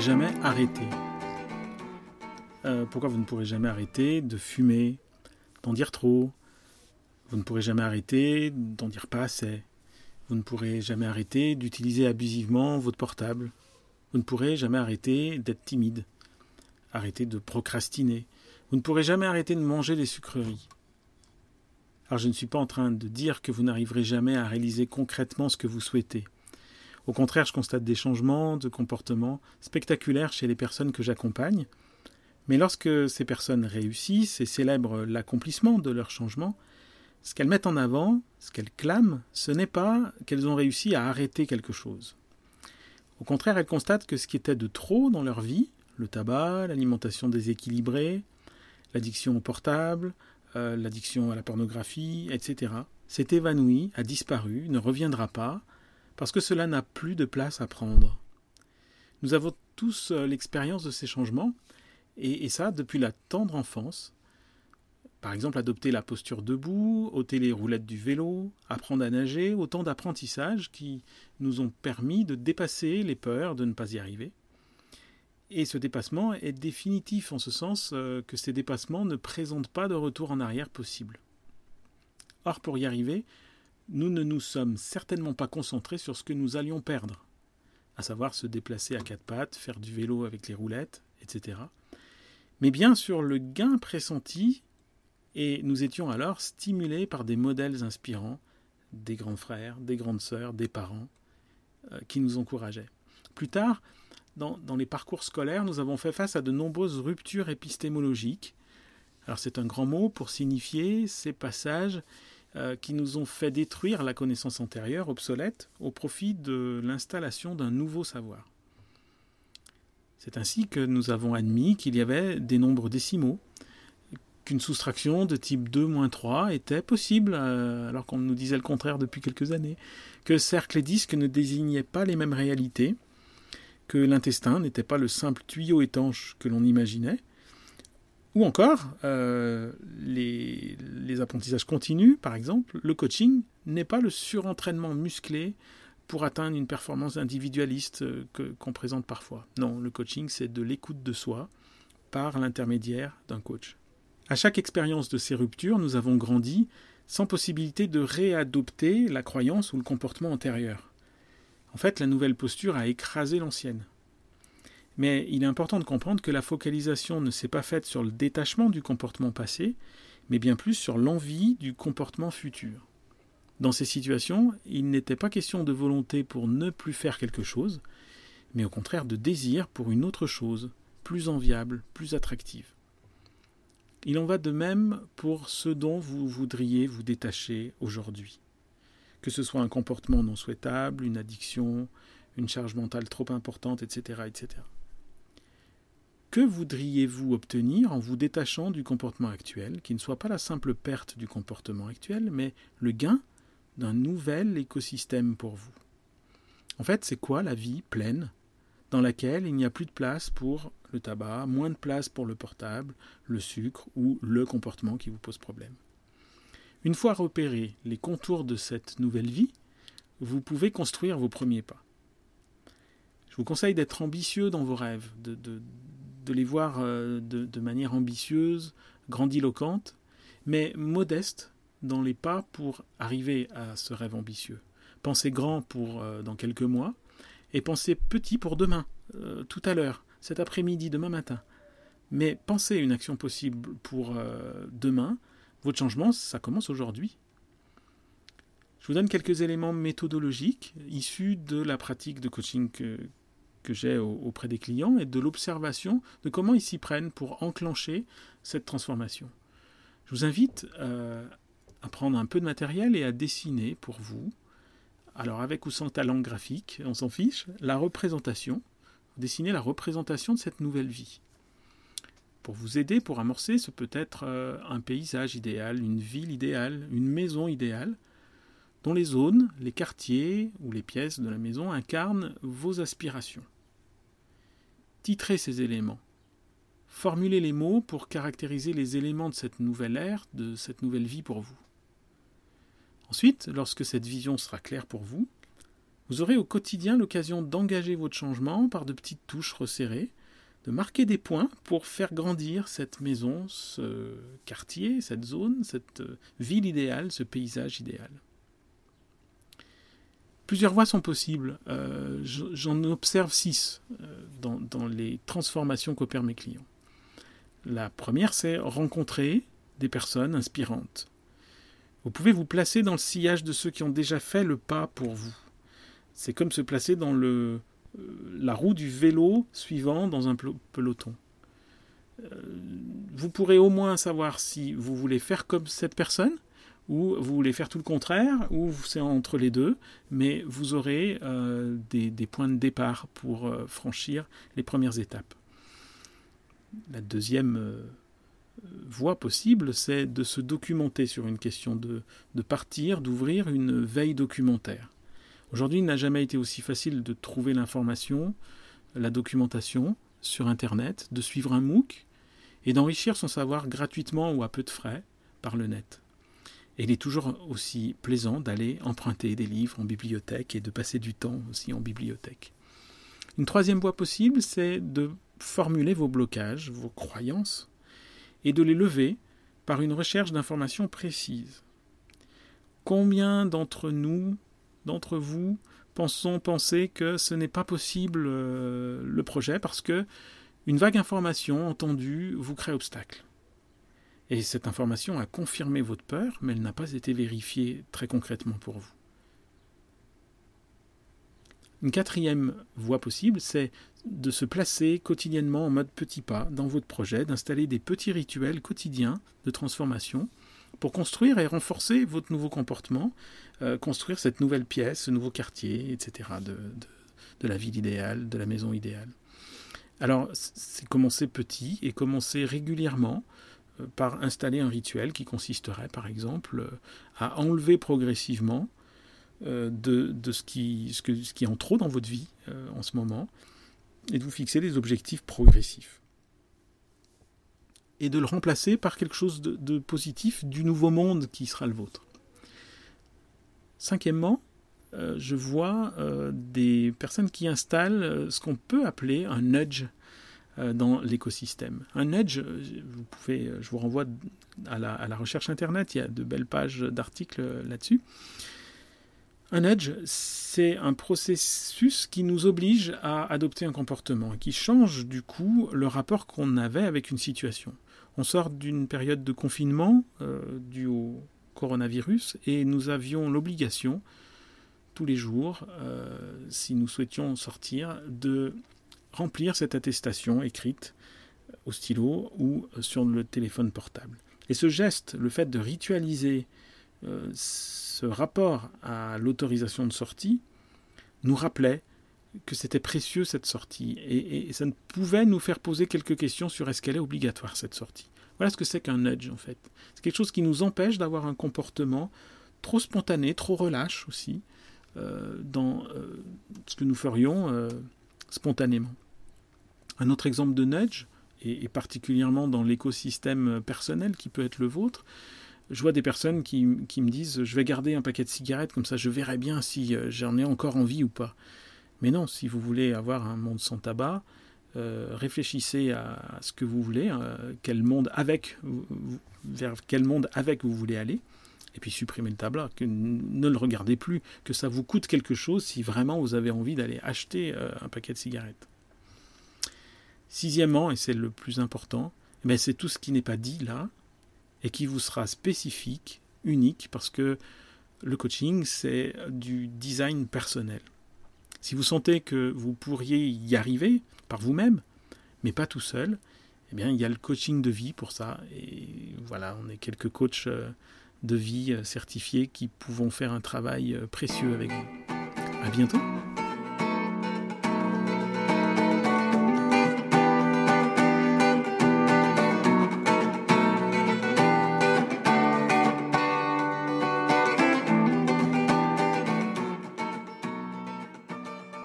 jamais arrêter. Euh, pourquoi vous ne pourrez jamais arrêter de fumer, d'en dire trop? Vous ne pourrez jamais arrêter d'en dire pas assez. Vous ne pourrez jamais arrêter d'utiliser abusivement votre portable. Vous ne pourrez jamais arrêter d'être timide. Arrêter de procrastiner. Vous ne pourrez jamais arrêter de manger des sucreries. Alors je ne suis pas en train de dire que vous n'arriverez jamais à réaliser concrètement ce que vous souhaitez. Au contraire, je constate des changements de comportement spectaculaires chez les personnes que j'accompagne. Mais lorsque ces personnes réussissent et célèbrent l'accomplissement de leur changement, ce qu'elles mettent en avant, ce qu'elles clament, ce n'est pas qu'elles ont réussi à arrêter quelque chose. Au contraire, elles constatent que ce qui était de trop dans leur vie, le tabac, l'alimentation déséquilibrée, l'addiction au portable, euh, l'addiction à la pornographie, etc., s'est évanoui, a disparu, ne reviendra pas, parce que cela n'a plus de place à prendre. Nous avons tous euh, l'expérience de ces changements, et, ça depuis la tendre enfance. Par exemple, adopter la posture debout, ôter les roulettes du vélo, apprendre à nager, autant d'apprentissages qui nous ont permis de dépasser les peurs de ne pas y arriver. Et ce dépassement est définitif en ce sens euh, que ces dépassements ne présentent pas de retour en arrière possible. Or, pour y arriver, nous ne nous sommes certainement pas concentrés sur ce que nous allions perdre, à savoir se déplacer à quatre pattes, faire du vélo avec les roulettes, etc. Mais bien sur le gain pressenti, et nous étions alors stimulés par des modèles inspirants, des grands frères, des grandes sœurs, des parents, euh, qui nous encourageaient. Plus tard, dans, dans, les parcours scolaires, nous avons fait face à de nombreuses ruptures épistémologiques. Alors c'est un grand mot pour signifier ces passages euh, qui nous ont fait détruire la connaissance antérieure, obsolète, au profit de l'installation d'un nouveau savoir. C'est ainsi que nous avons admis qu'il y avait des nombres décimaux, qu'une soustraction de type 2-3 était possible, euh, alors qu'on nous disait le contraire depuis quelques années, que cercle et disque ne désignaient pas les mêmes réalités, que l'intestin n'était pas le simple tuyau étanche que l'on imaginait, ou encore, euh, les, apprentissages continus, par exemple, le coaching n'est pas le surentraînement musclé pour atteindre une performance individualiste euh, qu'on présente parfois. Non, le coaching, c'est de l'écoute de soi par l'intermédiaire d'un coach. À chaque expérience de ces ruptures, nous avons grandi sans possibilité de réadopter la croyance ou le comportement antérieur. En fait, la nouvelle posture a écrasé l'ancienne. Mais il est important de comprendre que la focalisation ne s'est pas faite sur le détachement du comportement passé, mais bien plus sur l'envie du comportement futur. Dans ces situations, il n'était pas question de volonté pour ne plus faire quelque chose, mais au contraire de désir pour une autre chose, plus enviable, plus attractive. Il en va de même pour ce dont vous voudriez vous détacher aujourd'hui. Que ce soit un comportement non souhaitable, une addiction, une charge mentale trop importante, etc. etc. Que voudriez-vous obtenir en vous détachant du comportement actuel, qui ne soit pas la simple perte du comportement actuel, mais le gain d'un nouvel écosystème pour vous? En fait, c'est quoi la vie pleine, dans laquelle il n'y a plus de place pour le tabac, moins de place pour le portable, le sucre ou le comportement qui vous pose problème? Une fois repérés les contours de cette nouvelle vie, vous pouvez construire vos premiers pas. Je vous conseille d'être ambitieux dans vos rêves, de, de, de les voir euh, de, manière ambitieuse, grandiloquente, mais modeste dans les pas pour arriver à ce rêve ambitieux. Pensez grand pour euh, dans quelques mois et pensez petit pour demain, euh, tout à l'heure, cet après-midi, demain matin. Mais pensez une action possible pour demain. Votre changement, ça commence aujourd'hui. Je vous donne quelques éléments méthodologiques issus de la pratique de coaching que, que j'ai auprès des clients et de l'observation de comment ils s'y prennent pour enclencher cette transformation. Je vous invite euh, à prendre un peu de matériel et à dessiner pour vous, alors avec ou sans talent graphique, on s'en fiche, la représentation, dessiner la représentation de cette nouvelle vie. Pour vous aider, pour amorcer, ce peut être euh, un paysage idéal, une ville idéale, une maison idéale, les zones, les quartiers ou les pièces de la maison incarnent vos aspirations. Titrez ces éléments. Formulez les mots pour caractériser les éléments de cette nouvelle ère, de cette nouvelle vie pour vous. Ensuite, lorsque cette vision sera claire pour vous, Vous aurez au quotidien l'occasion d'engager votre changement par de petites touches resserrées, de marquer des points pour faire grandir cette maison, ce quartier, cette zone, cette ville idéale, ce paysage idéal. Plusieurs voies sont possibles. Euh, j'en observe six euh, dans, dans, les transformations qu'opèrent mes clients. La première, c'est rencontrer des personnes inspirantes. Vous pouvez vous placer dans le sillage de ceux qui ont déjà fait le pas pour vous. C'est comme se placer dans le, euh, la roue du vélo suivant dans un peloton. vous pourrez au moins savoir si vous voulez faire comme cette personne ou vous voulez faire tout le contraire, ou c'est entre les deux, mais vous aurez euh, des, points de départ pour euh, franchir les premières étapes. La deuxième euh, voie possible, c'est de se documenter sur une question, de, de partir, d'ouvrir une veille documentaire. Aujourd'hui, il n'a jamais été aussi facile de trouver l'information, la documentation sur Internet, de suivre un MOOC et d'enrichir son savoir gratuitement ou à peu de frais par le net. Il est toujours aussi plaisant d'aller emprunter des livres en bibliothèque et de passer du temps aussi en bibliothèque. Une troisième voie possible, c'est de formuler vos blocages, vos croyances, et de les lever par une recherche d'informations précises. Combien d'entre nous, d'entre vous, pensons penser que ce n'est pas possible euh, le projet parce que une vague information entendue vous crée obstacle? Et cette information a confirmé votre peur, mais elle n'a pas été vérifiée très concrètement pour vous. Une quatrième voie possible, c'est de se placer quotidiennement en mode petit pas dans votre projet, d'installer des petits rituels quotidiens de transformation pour construire et renforcer votre nouveau comportement, euh, construire cette nouvelle pièce, ce nouveau quartier, etc., de, de la ville idéale, de la maison idéale. Alors, c'est commencer petit et commencer régulièrement par installer un rituel qui consisterait par exemple à enlever progressivement euh, de, ce, qui, ce, est en trop dans votre vie euh, en ce moment et de vous fixer des objectifs progressifs. Et de le remplacer par quelque chose de, positif du nouveau monde qui sera le vôtre. Cinquièmement, euh, je vois des personnes qui installent ce qu'on peut appeler un nudge euh, dans l'écosystème. Un nudge, euh, vous pouvez, euh, je vous renvoie à la, recherche internet, il y a de belles pages d'articles là-dessus. Un nudge, c'est un processus qui nous oblige à adopter un comportement qui change du coup le rapport qu'on avait avec une situation. On sort d'une période de confinement euh, due au coronavirus et nous avions l'obligation tous les jours, euh, si nous souhaitions sortir, de remplir cette attestation écrite au stylo ou sur le téléphone portable. Et ce geste, le fait de ritualiser euh, ce rapport à l'autorisation de sortie, nous rappelait que c'était précieux cette sortie et, ça ne pouvait nous faire poser quelques questions sur est-ce qu'elle est obligatoire cette sortie. Voilà ce que c'est qu'un nudge en fait. C'est quelque chose qui nous empêche d'avoir un comportement trop spontané, trop relâche aussi euh, dans euh, ce que nous ferions spontanément. Un autre exemple de nudge, et, particulièrement dans l'écosystème personnel qui peut être le vôtre, je vois des personnes qui, me disent je vais garder un paquet de cigarettes, comme ça je verrai bien si euh, j'en ai encore envie ou pas. Mais non, si vous voulez avoir un monde sans tabac, euh, réfléchissez à, ce que vous voulez, hein, vers quel monde avec vous voulez aller, et puis supprimez le tabac, que ne le regardez plus, que ça vous coûte quelque chose si vraiment vous avez envie d'aller acheter euh, un paquet de cigarettes. Sixièmement, et c'est le plus important, eh c'est tout ce qui n'est pas dit là et qui vous sera spécifique, unique, parce que le coaching, c'est du design personnel. Si vous sentez que vous pourriez y arriver par vous-même, mais pas tout seul, eh bien, il y a le coaching de vie pour ça. Et voilà, on est quelques coachs euh, de vie euh, certifiés qui pouvons faire un travail euh, précieux avec vous. À bientôt!